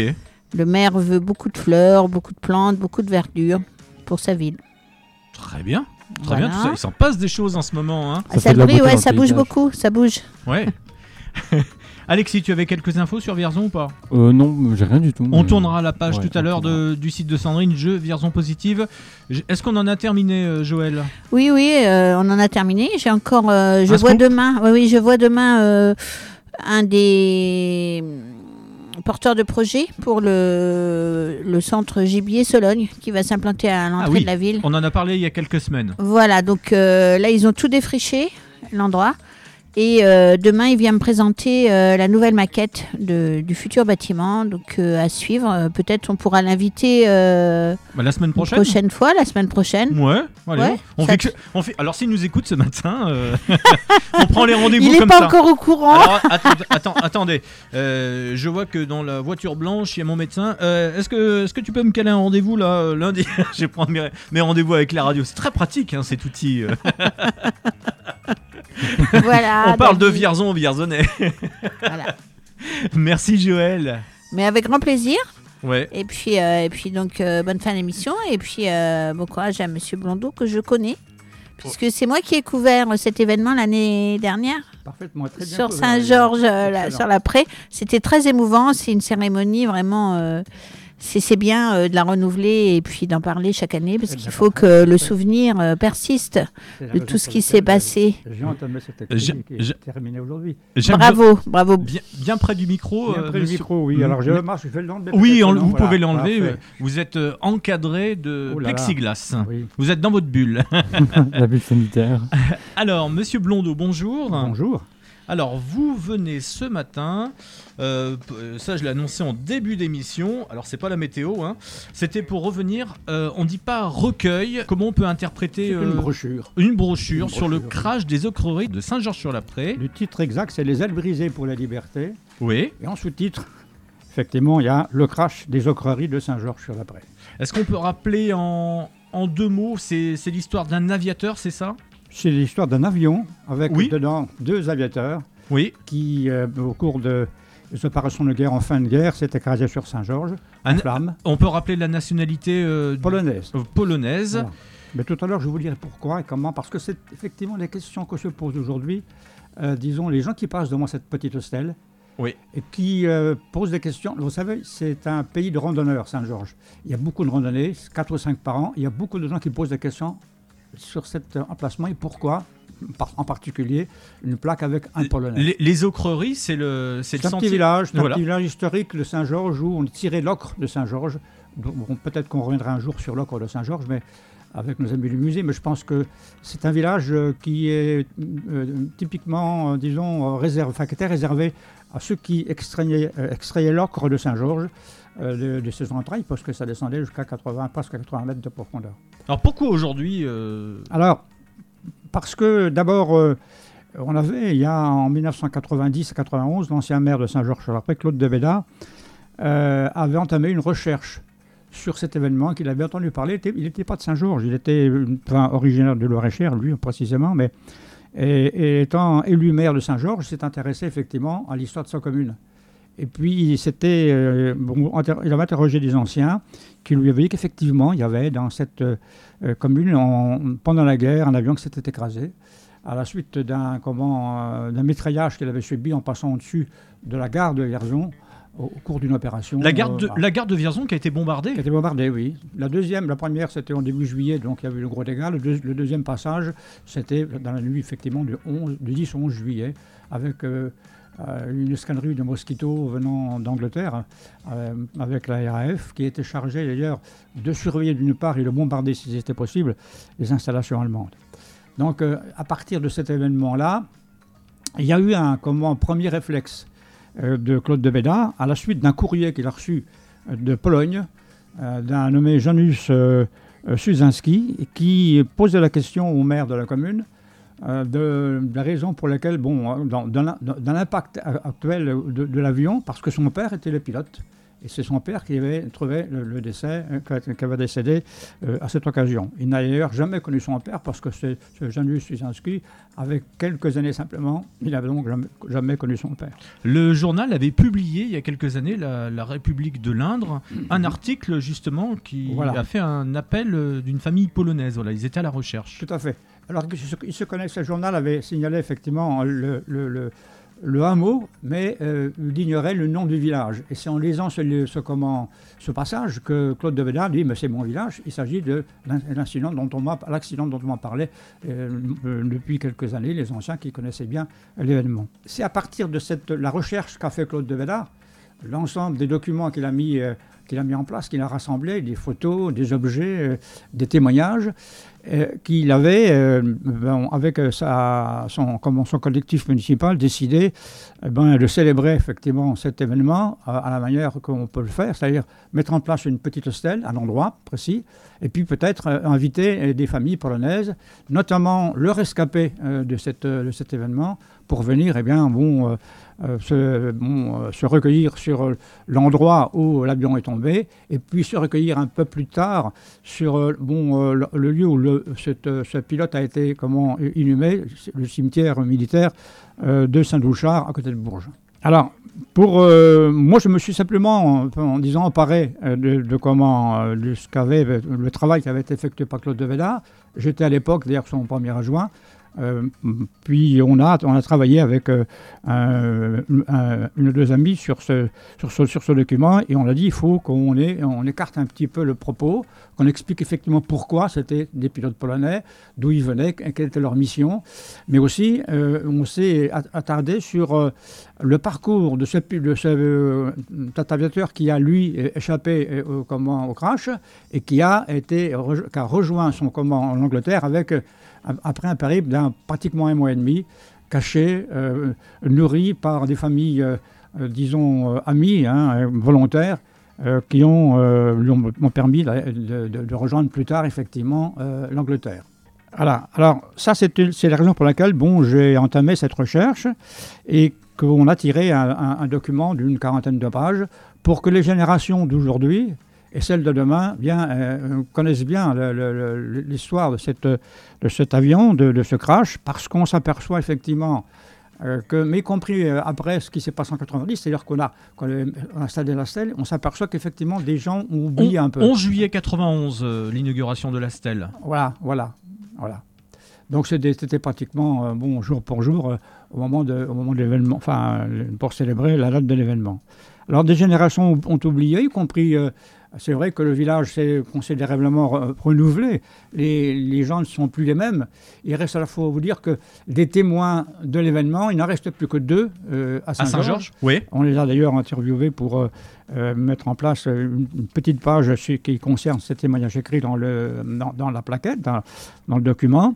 Le maire veut beaucoup de fleurs, beaucoup de plantes, beaucoup de verdure pour sa ville. Très bien. Très Voilà. bien, tout ça. Il s'en passe des choses en ce moment. Hein. À Ça fait de beauté ouais, ça bouge beaucoup, ça bouge. Ouais. [LAUGHS] Alexis, tu avais quelques infos sur Vierzon ou pas Euh, non, j'ai rien du tout. On tournera la page Ouais, tout à l'heure du site de Sandrine, jeu Vierzon Positive. Est-ce qu'on en a terminé, euh, Joël? Oui, oui, euh, on en a terminé. J'ai encore, euh, je Un vois demain, oui, oui, je vois demain euh, un des porteurs de projet pour le, le centre gibier Sologne qui va s'implanter à l'entrée Ah oui. de la ville. On en a parlé il y a quelques semaines. Voilà, donc euh, là, ils ont tout défriché, l'endroit. Et euh, demain, il vient me présenter euh, la nouvelle maquette de- du futur bâtiment. Donc, euh, à suivre. Peut-être on pourra l'inviter Bah, la semaine une prochaine prochaine fois, la semaine prochaine. Ouais, allez. Ouais, on, ça fait que- on fait- alors, s'il nous écoute ce matin, [LAUGHS] on prend les rendez-vous Il n'est pas ça. encore au courant. Alors, attendez. Je vois que dans la voiture blanche, il y a mon médecin. Est-ce, que, est-ce que tu peux me caler un rendez-vous là lundi? Je vais prendre mes, mes rendez-vous avec la radio. C'est très pratique hein, cet outil. [LAUGHS] [LAUGHS] voilà. On parle de David. Vierzon, Vierzonais. Voilà. [LAUGHS] Merci Joël. Mais avec grand plaisir. Ouais. Et puis, euh, et puis donc, euh, bonne fin d'émission. Et puis, euh, bon courage à Monsieur Blondeau que je connais. Puisque c'est moi qui ai couvert cet événement l'année dernière. Parfaitement, très bien. sur Saint-Georges, sur la Prée. C'était très émouvant. C'est une cérémonie vraiment. C'est bien euh, de la renouveler et puis d'en parler chaque année parce qu'il faut que le souvenir euh, persiste de tout ce qui s'est passé. Bravo, bravo. Bien, bien près du micro. Bien euh, près du micro, oui. Mm. Alors je marche, je fais le l'enlever. Oui, on- non vous Voilà, pouvez l'enlever. Vous êtes euh, encadré de Oh là là. plexiglas. Oui. Vous êtes dans votre bulle. [LAUGHS] La bulle sanitaire. [LAUGHS] Alors, monsieur Blondeau, bonjour. Bonjour. Alors, vous venez ce matin, euh, euh, ça je l'ai annoncé en début d'émission, alors c'est pas la météo, hein. c'était pour revenir, euh, on dit pas recueil, comment on peut interpréter euh, une brochure. une brochure Une sur le crash des ocreries de Saint-Georges-sur-la-Prée. Le titre exact, c'est Les ailes brisées pour la liberté. Oui, Et en sous-titre, effectivement, il y a le crash des ocreries de Saint-Georges-sur-la-Prée. Est-ce qu'on peut rappeler en, en deux mots, c'est l'histoire d'un aviateur, c'est ça? C'est l'histoire d'un avion avec Oui. dedans deux aviateurs Oui. qui, euh, au cours de des opérations de guerre en fin de guerre, s'est écrasé sur Saint-Georges, en flammes, On peut rappeler la nationalité euh, polonaise. euh, polonaise. Voilà. Mais tout à l'heure, je vous dire pourquoi et comment, parce que c'est effectivement les questions que se posent aujourd'hui. Disons, les gens qui passent devant cette petite stèle Oui. et qui posent des questions. Vous savez, c'est un pays de randonneurs, Saint-Georges. Il y a beaucoup de randonnées, 4 ou 5 par an. Il y a beaucoup de gens qui posent des questions sur cet emplacement et pourquoi, en particulier, une plaque avec un Polonais. Les, les ocreries, c'est le, c'est le un sentier. petit village, un petit village historique de Saint-Georges où on tirait l'ocre de Saint-Georges. Bon, Peut-être qu'on reviendra un jour sur l'ocre de Saint-Georges, mais avec nos amis du musée. Mais je pense que c'est un village euh, qui est euh, typiquement, euh, disons, réservé, enfin, qui était réservé à ceux qui extrayaient, euh, extrayaient l'ocre de Saint-Georges de, de ses entrailles, parce que ça descendait jusqu'à 80, presque 80 mètres de profondeur. Alors pourquoi aujourd'hui euh, Alors, parce que d'abord, euh, on avait, il y a en 1990-91, l'ancien maire de Saint-Georges-sur-la-Prée, Claude de Béda, euh, avait entamé une recherche sur cet événement qu'il avait entendu parler. Il était- Il n'était pas de Saint-Georges, il était euh, enfin, originaire de Loire-et-Cher, lui précisément, mais et, et étant élu maire de Saint-Georges, s'est intéressé effectivement à l'histoire de sa commune. Et puis, c'était, euh, bon, il avait interrogé des anciens qui lui avaient dit qu'effectivement, il y avait dans cette euh, commune, en- pendant la guerre, un avion qui s'était écrasé à la suite d'un comment, euh, d'un mitraillage qu'il avait subi en passant au-dessus de la gare de Vierzon au, au cours d'une opération. la, gare de, euh, la gare de Vierzon qui a été bombardée? Qui a été bombardée, oui. La deuxième, la première, c'était en début juillet, donc il y avait eu le gros dégât. Le, deux- le deuxième passage, c'était dans la nuit, effectivement, du, 11, du 10 au 11 juillet, avec une escadrille de mosquitos venant d'Angleterre, euh, avec la RAF, qui était chargée d'ailleurs de surveiller d'une part et de bombarder, si c'était possible, les installations allemandes. Donc, euh, à partir de cet événement-là, il y a eu un, comment, premier réflexe euh, de Claude de Béda, à la suite d'un courrier qu'il a reçu euh, de Pologne, euh, d'un nommé Janusz euh, euh, Suzinski, qui posait la question au maire de la commune euh, de, la raison pour laquelle, bon, euh, dans, dans l'im- dans l'impact actuel de l'avion, parce que son père était le pilote. Et c'est son père qui avait trouvé le, le décès, euh, qui avait décédé euh, à cette occasion. Il n'a d'ailleurs jamais connu son père parce que c'est ce Janusz Suzinski, avec quelques années simplement, il n'avait donc jamais, jamais connu son père. Le journal avait publié il y a quelques années, la, la République de l'Indre, un article justement qui Voilà. a fait un appel euh, d'une famille polonaise. Voilà, ils étaient à la recherche. Tout à fait. Alors, il se, connaît, ce journal avait signalé effectivement le, le, le, le hameau, mais euh, il ignorait le nom du village. Et c'est en lisant ce, comment, ce passage que Claude de Bédard dit Mais c'est mon village, il s'agit de l'in- l'incident dont on l'accident dont on m'a parlé euh, euh, depuis quelques années, les anciens qui connaissaient bien l'événement. C'est à partir de cette, la recherche qu'a fait Claude de Bédard, l'ensemble des documents qu'il a mis. euh, a mis en place, qu'il a rassemblé, des photos, des objets, des témoignages, euh, qu'il avait, euh, ben, avec euh, sa, son, collectif municipal, décidé eh ben, de célébrer effectivement cet événement à, la manière qu'on peut le faire, c'est-à-dire mettre en place une petite à un endroit précis, et puis peut-être inviter des familles polonaises, notamment le rescapé de, cet événement, pour venir eh bien, se, recueillir sur l'endroit où l'avion est tombé, et puis se recueillir un peu plus tard sur bon, le lieu où le, euh, ce pilote a été comment, inhumé, le cimetière militaire euh, de Saint-Douchard, à côté de Bourges. Alors, pour euh, moi, je me suis simplement, en, disant, emparé euh, de, comment, de ce qu'avait le travail qui avait été effectué par Claude de Védard. J'étais à l'époque, d'ailleurs, son premier adjoint. Euh, puis on a, on a travaillé avec euh, un, un, une ou deux amis sur ce, sur, ce, sur ce document et on a dit il faut qu'on on écarte un petit peu le propos, qu'on explique effectivement pourquoi c'était des pilotes polonais, d'où ils venaient, quelle était leur mission, mais aussi euh, on s'est at- attardé sur le parcours de ce, de ce cet aviateur qui a lui échappé comment, au crash et qui a, été, qui a rejoint son comment en Angleterre avec, après un périple d'un pratiquement un mois et demi, caché, euh, nourri par des familles, euh, euh, disons, amies, hein, volontaires, qui ont, lui ont, permis de, rejoindre plus tard, effectivement, l'Angleterre. Voilà. Alors, ça, c'est la raison pour laquelle bon, j'ai entamé cette recherche. Et qu'on a tiré un document d'une quarantaine de pages pour que les générations d'aujourd'hui et celles de demain bien, euh, connaissent bien le- le- l'histoire de, cette, de cet avion, de, de ce crash, parce qu'on s'aperçoit effectivement euh, que, mais y compris euh, après ce qui s'est passé en 90, c'est-à-dire qu'on a, installé la stèle, on s'aperçoit qu'effectivement des gens ont oublié un peu. 11 juillet 91, euh, l'inauguration de la stèle. Voilà, voilà, voilà. Donc c'était pratiquement bon jour pour jour au moment de au moment de l'événement, enfin pour célébrer la date de l'événement. Alors des générations ont, ont oublié, y compris. Euh, c'est vrai que le village s'est considérablement re- renouvelé. Les, les gens ne sont plus les mêmes. Il reste à la fois vous dire que des témoins de l'événement, il n'en reste plus que deux euh, à À Saint-Georges. Oui. On les a d'ailleurs interviewés pour euh, euh, mettre en place une, une petite page qui concerne ces témoignages écrits dans, le, dans, dans la plaquette, dans, dans le document.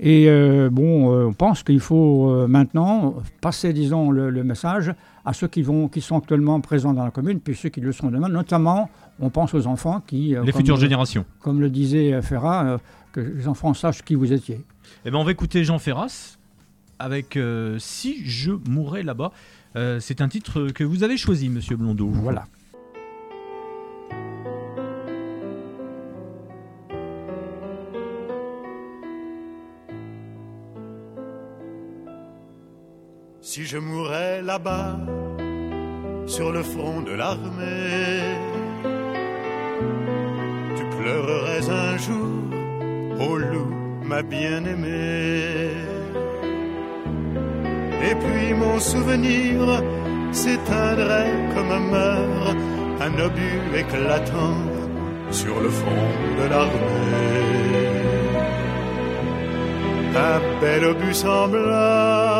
Et euh, bon, euh, on pense qu'il faut euh, maintenant passer, disons, le, le message à ceux qui, vont, qui sont actuellement présents dans la commune, puis ceux qui le seront demain. Notamment, on pense aux enfants qui, euh, Les comme, futures générations. comme le disait euh, Ferrat, euh, que les enfants sachent qui vous étiez. Eh ben, on va écouter Jean Ferras avec Si je mourais là-bas. C'est un titre que vous avez choisi, monsieur Blondeau. Voilà. Si je mourais là-bas, sur le front de l'armée, tu pleurerais un jour, ô loup, ma bien-aimée. Et puis mon souvenir s'éteindrait comme meurt un obus éclatant sur le front de l'armée. Un bel obus semblable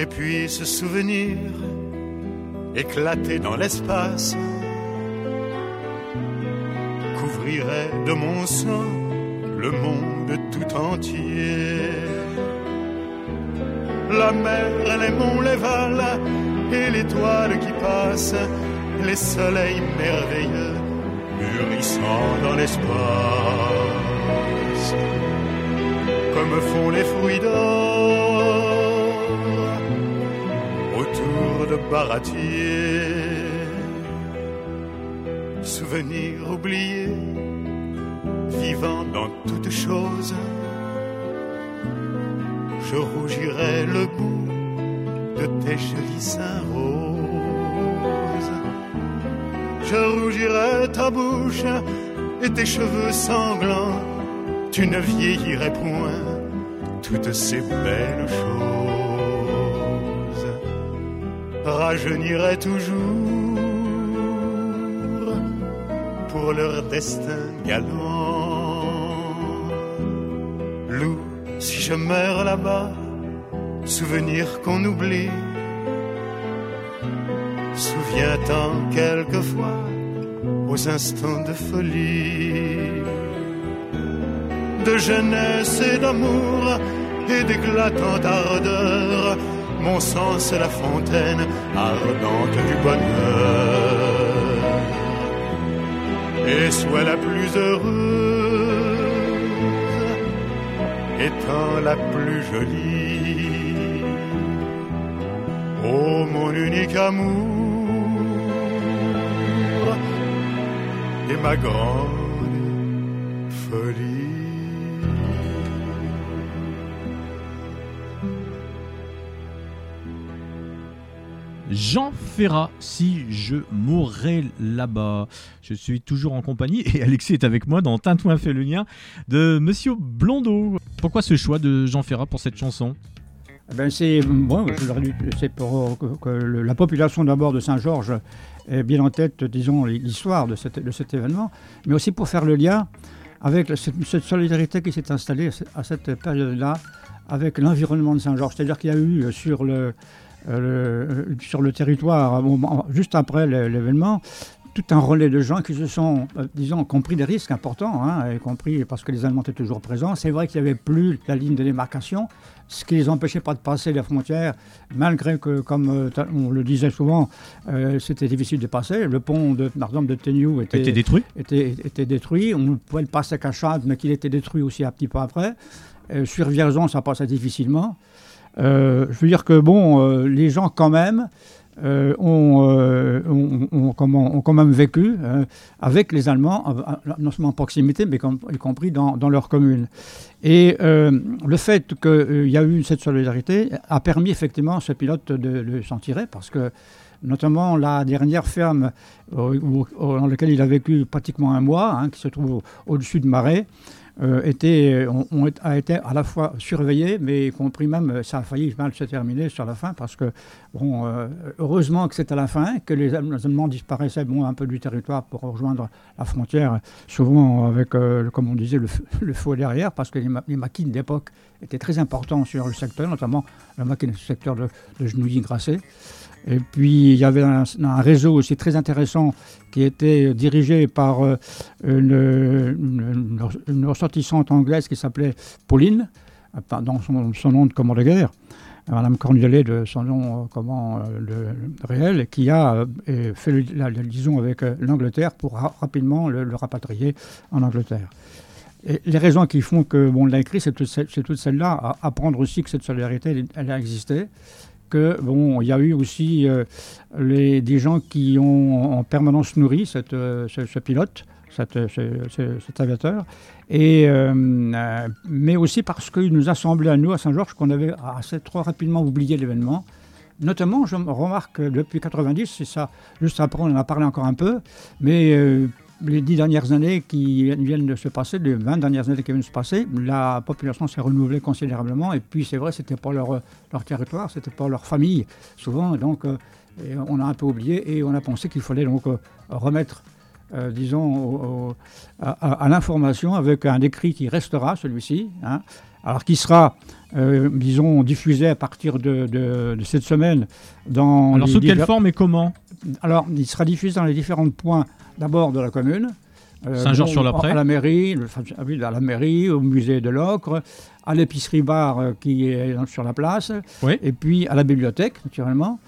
Et puis ce souvenir éclaté dans l'espace couvrirait de mon sang le monde tout entier. La mer, les monts, les vals et l'étoile qui passe, les soleils merveilleux mûrissant dans l'espace. Comme font les fruits d'or de baratiers. Souvenirs oubliés, vivant dans toutes choses. Je rougirai le bout de tes jolis seins roses. Je rougirai ta bouche et tes cheveux sanglants. Tu ne vieillirais point toutes ces belles choses. Rajeunirais toujours pour leur destin galant. Loup, si je meurs là-bas, souvenir qu'on oublie. Souviens-t'en quelquefois aux instants de folie, de jeunesse et d'amour et d'éclatante ardeur. Mon sang, c'est la fontaine ardente du bonheur. Et sois la plus heureuse, étant la plus jolie. Oh mon unique amour et ma grande Jean Ferrat, si je mourrais là-bas. Je suis toujours en compagnie et Alexis est avec moi dans Tintouin fait le lien de Monsieur Blondeau. Pourquoi ce choix de Jean Ferrat pour cette chanson? Eh Ben c'est bon, pour que, la population d'abord de Saint-Georges ait bien en tête, disons, l'histoire de, cet événement, mais aussi pour faire le lien avec cette, solidarité qui s'est installée à ce- à cette période-là avec l'environnement de Saint-Georges. C'est-à-dire qu'il y a eu euh, sur le, le- sur le territoire, juste après l'événement, tout un relais de gens qui se sont, euh, disons, compris des risques importants, hein, y compris parce que les Allemands étaient toujours présents. C'est vrai qu'il n'y avait plus la ligne de démarcation, ce qui les empêchait pas de passer la frontière, malgré que, comme euh, on le disait souvent, euh, c'était difficile de passer. Le pont, de, par exemple, de Teniou était, Était détruit était, était détruit. On pouvait le passer qu'à mais qu'il était détruit aussi un petit peu après. Euh, sur Vierzon, ça passait difficilement. Euh, je veux dire que, bon, euh, les gens, quand même, euh, ont, euh, quand même vécu euh, avec les Allemands, euh, non seulement en proximité, mais y compris dans, leur commune. Et euh, le fait qu'il y a eu cette solidarité a permis effectivement à ce pilote de, s'en tirer, parce que notamment la dernière ferme euh, dans laquelle il a vécu pratiquement un mois, hein, qui se trouve au- au-dessus de Marais, euh, est- a été à la fois surveillé, mais compris même, euh, ça a failli mal se terminer sur la fin, parce que, euh, heureusement que c'est à la fin, que les Allem- les Allemands disparaissaient un peu du territoire pour rejoindre la frontière, souvent avec, euh, comme on disait, le, le derrière, parce que les, ma- les maquines d'époque étaient très importants sur le secteur, notamment la maquine du secteur de, de Genouilly-Grasset. Et puis, il y avait un, réseau aussi très intéressant qui était dirigé par euh, une, ressortissante anglaise qui s'appelait Pauline, euh, dans son, son nom de commande de guerre, Madame Cornudet de son nom euh, euh, réel, qui a euh, fait la, liaison avec euh, l'Angleterre pour ra- rapidement le, rapatrier en Angleterre. Et les raisons qui font que bon, on l'a écrit, c'est toutes celles-là, apprendre aussi que cette solidarité, elle, elle a existé, que bon, il y a eu aussi euh, les, des gens qui ont en permanence nourri cette, euh, ce, pilote, cette, ce- ce- cet aviateur, et, euh, euh, mais aussi parce qu'il nous a semblé à nous, à Saint-Georges, qu'on avait assez trop rapidement oublié l'événement. Notamment, je remarque que depuis 90, c'est ça, juste après on en a parlé encore un peu, mais euh, les dix dernières années qui viennent de se passer, les 20 dernières années qui viennent de se passer, la population s'est renouvelée considérablement. Et puis c'est vrai, c'était pas leur, leur territoire, c'était pas leur famille, souvent. Donc euh, et on a un peu oublié et on a pensé qu'il fallait donc euh, remettre, euh, disons, au- au- à, l'information avec un écrit qui restera, celui-ci, hein, alors qui sera, euh, disons, diffusé à partir de, de- de cette semaine dans Alors sous quelle forme et comment? Alors, il sera diffusé dans les différents points d'abord de la commune. Euh, Saint-Georges-sur-la-Prée. À la mairie, le- à la mairie, au musée de l'Ocre, à l'épicerie bar euh, qui est sur la place, Oui. et puis à la bibliothèque, naturellement.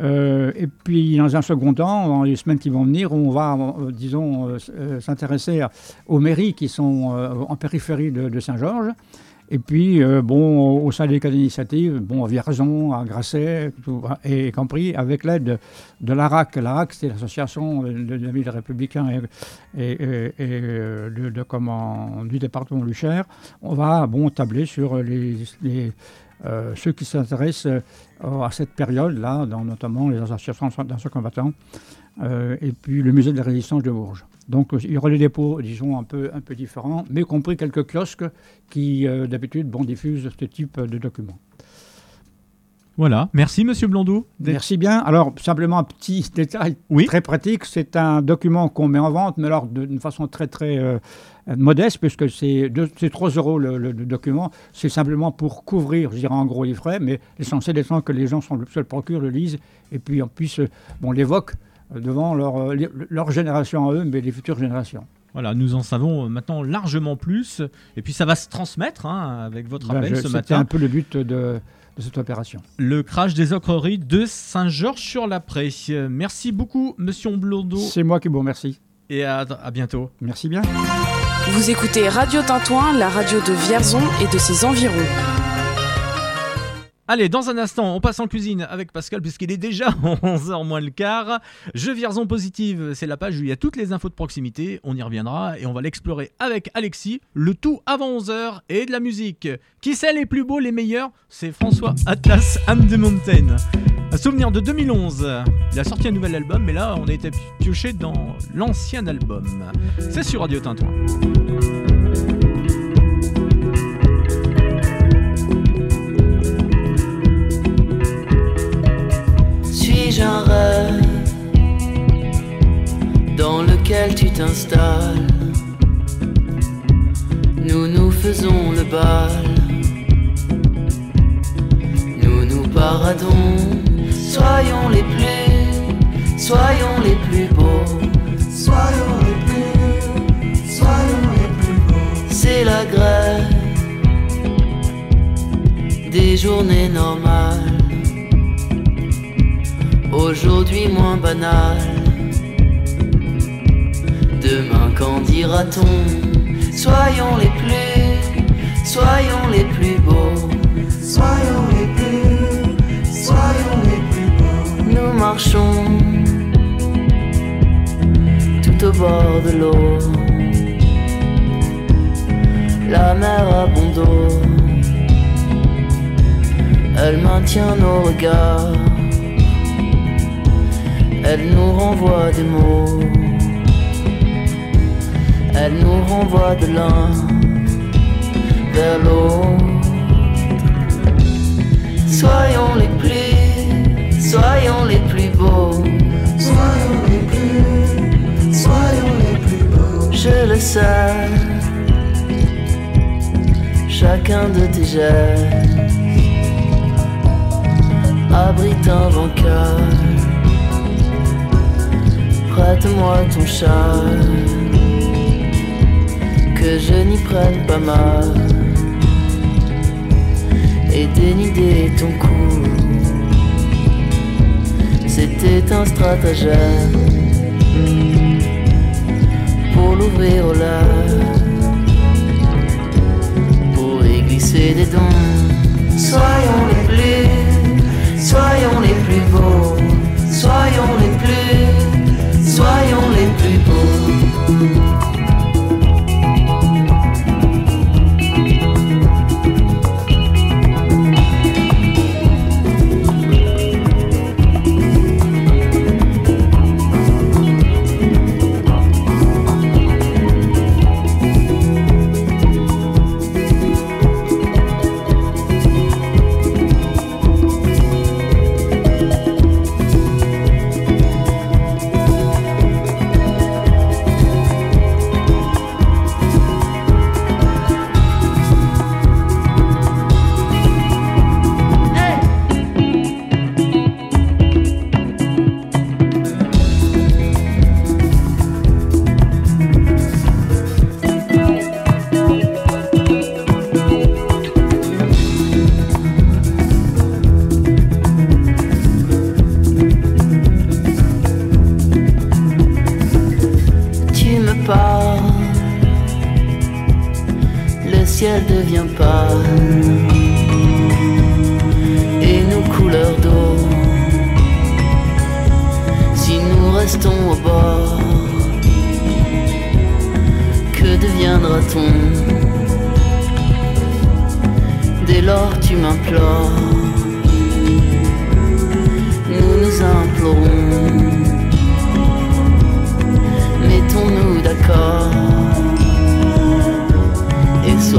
Euh, et puis, dans un second temps, dans les semaines qui vont venir, on va, euh, disons, euh, euh, s'intéresser aux mairies qui sont euh, en périphérie de, de Saint-Georges. Et puis, euh, bon, au sein des cas d'initiative, bon, à Vierzon, à Grasset, et y compris avec l'aide de, l'ARAC. L'ARAC, c'est l'association de, de la ville républicain et, et, euh, du département du Cher. On va, bon, tabler sur les, euh, ceux qui s'intéressent à cette période-là, notamment les associations d'anciens combattants, et puis le musée de la résistance de Bourges. Donc euh, il y aura des dépôts, disons, un peu, un peu différents, mais y compris quelques kiosques qui, euh, d'habitude, bon, diffusent ce type de documents. Voilà. Merci Monsieur Blondeau. Merci bien. Alors, simplement un petit [LAUGHS] détail Oui. très pratique. C'est un document qu'on met en vente, mais alors d'une façon très, très euh, modeste, puisque c'est deux- c'est 3 euros le, le- le document. C'est simplement pour couvrir, je dirais en gros, les frais, mais l'essentiel étant que les gens sont, se le procurent, le lisent, et puis en plus, euh, bon, l'évoquent euh, devant leur, euh, leur génération à eux, mais les futures générations. Voilà, nous en savons euh, maintenant largement plus. Et puis ça va se transmettre hein, avec votre Ben, appel je- ce C'était matin. un peu le but de, de cette opération. Le crash des ocreries de Saint-Georges-sur-la-Prée. Euh, Merci beaucoup Monsieur Blondeau. C'est moi qui vous remercie. Et à, à bientôt. Merci bien. Vous écoutez Radio Tintouin, la radio de Vierzon et de ses environs. Allez, dans un instant, on passe en cuisine avec Pascal puisqu'il est déjà [LAUGHS] 11h moins le quart. Je Vierzon Positive, c'est la page où il y a toutes les infos de proximité. On y reviendra et on va l'explorer avec Alexis. Le tout avant 11h et de la musique. Qui c'est les plus beaux, les meilleurs? C'est François Atlas Âme de Mountain. Un souvenir de 2011. Il a sorti un nouvel album, mais là, on a été pioché dans l'ancien album. C'est sur Radio Tintouin. C'était un stratagème pour l'ouvrir au large, pour y glisser des dons. Soyons les plus, soyons les plus beaux, soyons les plus, soyons les plus beaux.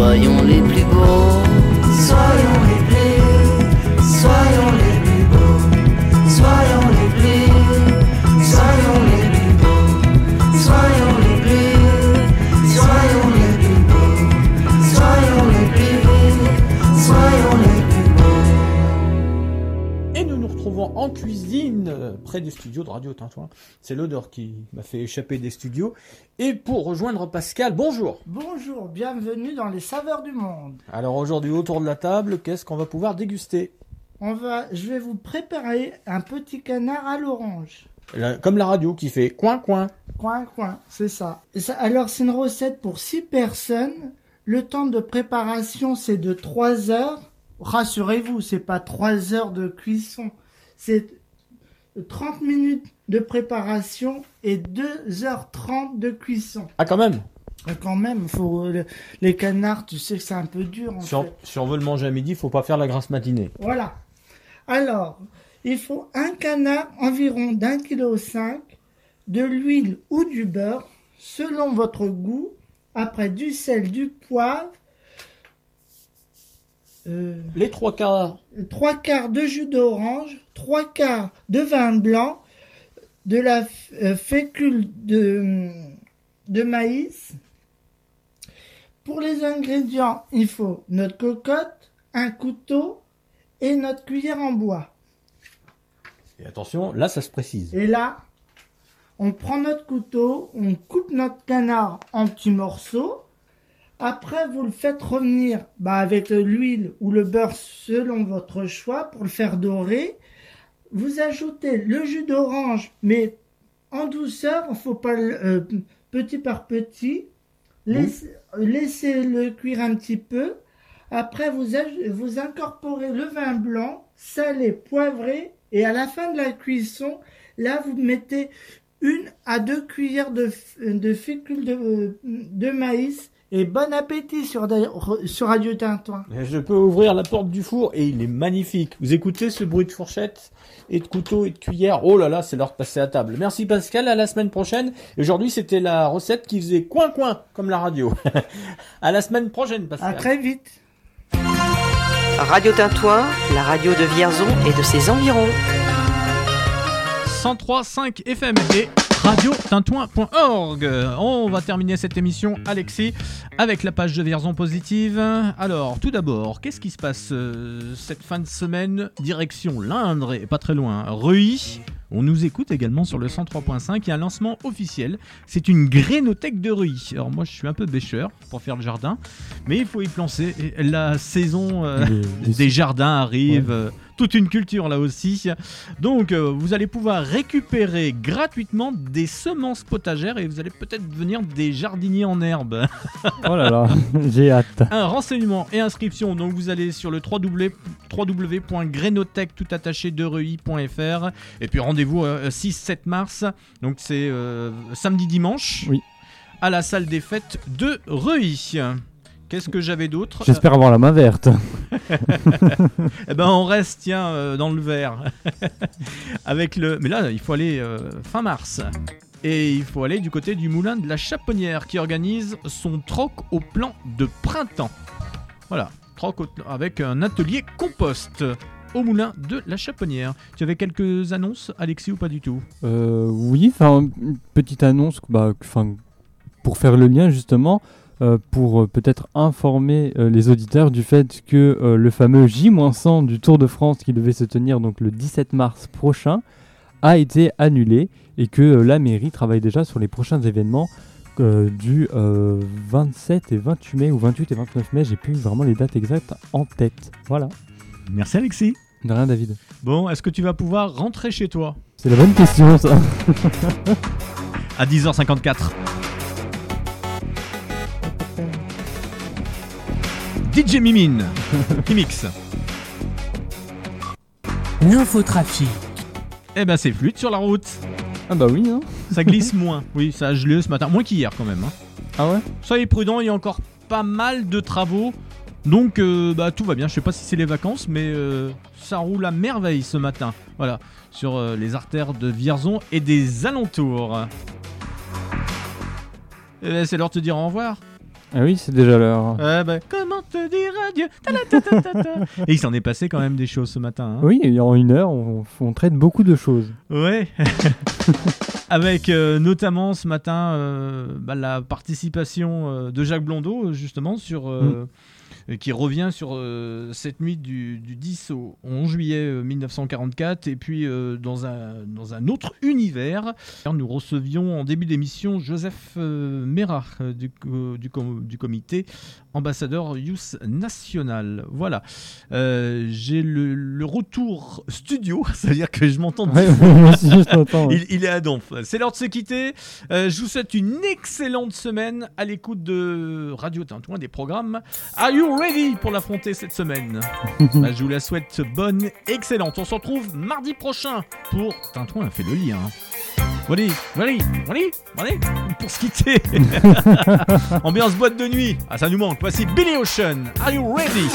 Soyons les plus beaux. Soyons près des studios de Radio Tintouin. C'est l'odeur qui m'a fait échapper des studios. Et pour rejoindre Pascal, bonjour Bonjour, bienvenue dans les saveurs du monde. Alors aujourd'hui, autour de la table, qu'est-ce qu'on va pouvoir déguster? On va, je vais vous préparer un petit canard à l'orange. La- Comme la radio qui fait coin coin. Coin, coin, c'est ça. Ça- Alors, c'est une recette pour 6 personnes. Le temps de préparation, c'est de 3 heures. Rassurez-vous, c'est pas 3 heures de cuisson. C'est 30 minutes de préparation et 2h30 de cuisson. Ah quand même Et Quand même, faut, le- les canards, tu sais que c'est un peu dur en si on, fait. si on veut le manger à midi, faut pas faire la grasse matinée. Voilà. Alors, il faut un canard environ d'un kilo cinq, de l'huile ou du beurre, selon votre goût. Après du sel, du poivre, euh, Les trois quarts. trois quarts de jus d'orange, trois quarts de vin blanc, de la euh, fécule de, de maïs. Pour les ingrédients, il faut notre cocotte, un couteau et notre cuillère en bois. Et attention, là ça se précise. Et là, On prend notre couteau, on coupe notre canard en petits morceaux. Après, vous le faites revenir bah, avec l'huile ou le beurre selon votre choix pour le faire dorer. Vous ajoutez le jus d'orange, mais en douceur, il faut pas le- euh, petit par petit. Laissez, laissez-le cuire un petit peu. Après, vous, incorporez le vin blanc, salé, poivré, et à la fin de la cuisson, là, vous mettez une à deux cuillères de, fécule de, de maïs. Et bon appétit sur, sur Radio Tintouin. Je peux ouvrir la porte du four et il est magnifique. Vous écoutez ce bruit de fourchette et de couteau et de cuillère. Oh là là, c'est l'heure de passer à table. Merci Pascal, à la semaine prochaine. Aujourd'hui, c'était la recette qui faisait coin coin comme la radio. [LAUGHS] à la semaine prochaine Pascal. À très vite. Radio Tintouin, la radio de Vierzon et de ses environs. 103.5 FM et radiotintouin.org. On va terminer cette émission, Alexis, avec la page de Vierzon Positive. Alors, tout d'abord, qu'est-ce qui se passe euh, cette fin de semaine? Direction l'Indre, et pas très loin, Reuilly. On nous écoute également sur le 103.5. Il y a un lancement officiel. C'est une grénothèque de Reuilly. Alors, moi, je suis un peu bêcheur pour faire le jardin, mais il faut y plancer. La saison euh, des jardins arrive. Ouais. Euh, toute une culture là aussi. Donc euh, vous allez pouvoir récupérer gratuitement des semences potagères et vous allez peut-être devenir des jardiniers en herbe. Oh là là, [LAUGHS] j'ai hâte. Un renseignement et inscription, donc vous allez sur le www- www.grenotech tout attaché de reuilly.fr et puis rendez-vous euh, 6-7 mars, donc c'est euh, samedi dimanche Oui. à la salle des fêtes de Reuilly. Qu'est-ce que j'avais d'autre J'espère avoir la main verte. [LAUGHS] Eh ben on reste tiens euh, dans le vert [LAUGHS] avec le mais là il faut aller euh, fin mars et il faut aller du côté du moulin de la Chaponnière qui organise son troc au plan de printemps. Voilà, troc avec un atelier compost au moulin de la Chaponnière. Tu avais quelques annonces Alexis ou pas du tout? Euh, oui, enfin, une petite annonce bah, pour faire le lien justement, pour euh, peut-être informer euh, les auditeurs du fait que euh, le fameux J-100 du Tour de France qui devait se tenir donc le 17 mars prochain a été annulé et que euh, la mairie travaille déjà sur les prochains événements euh, du euh, 27 et 28 mai ou 28 et 29 mai, j'ai plus vraiment les dates exactes en tête. Voilà. Merci Alexis. De rien David. Bon, est-ce que tu vas pouvoir rentrer chez toi? C'est la bonne question ça. [LAUGHS] à 10h54 DJ Mimine [LAUGHS] qui mixe. L'infotrafic. Eh ben c'est fluide sur la route. Ah bah oui, hein. Ça glisse [LAUGHS] moins. Oui, ça a gelé ce matin. Moins qu'hier quand même. hein. Ah ouais? Soyez prudents, il y a encore pas mal de travaux. Donc euh, bah tout va bien. Je sais pas si c'est les vacances, mais euh, ça roule à merveille ce matin. Voilà, sur euh, les artères de Vierzon et des alentours. Eh ben, c'est l'heure de te dire au revoir. Ah oui, c'est déjà l'heure. Eh ben, comment te dire adieu? [LAUGHS] Et il s'en est passé quand même des choses ce matin. hein. Oui, en une heure, on, on traite beaucoup de choses. Ouais. [LAUGHS] [LAUGHS] Avec euh, notamment ce matin euh, bah, la participation euh, de Jacques Blondeau, justement, sur, euh, qui revient sur euh, cette nuit du, du 10 au 11 juillet euh, 1944. Et puis, euh, dans, un, dans un autre univers, nous recevions en début d'émission Joseph euh, euh, du, du comité ambassadeur Youth National. Voilà. Euh, J'ai le, le retour studio, [LAUGHS] c'est-à-dire que je m'entends Ouais, il, il est à donf. C'est l'heure de se quitter. Euh, je vous souhaite une excellente semaine à l'écoute de Radio Tintouin, des programmes. Are you ready pour l'affronter cette semaine? [LAUGHS] Bah, Je vous la souhaite bonne, excellente. On se retrouve mardi prochain pour Tintouin a fait le lien. Allez, allez, allez, allez, pour se quitter. [LAUGHS] Ambiance boîte de nuit. Ah, ça nous manque. Voici Billy Ocean. Are you ready?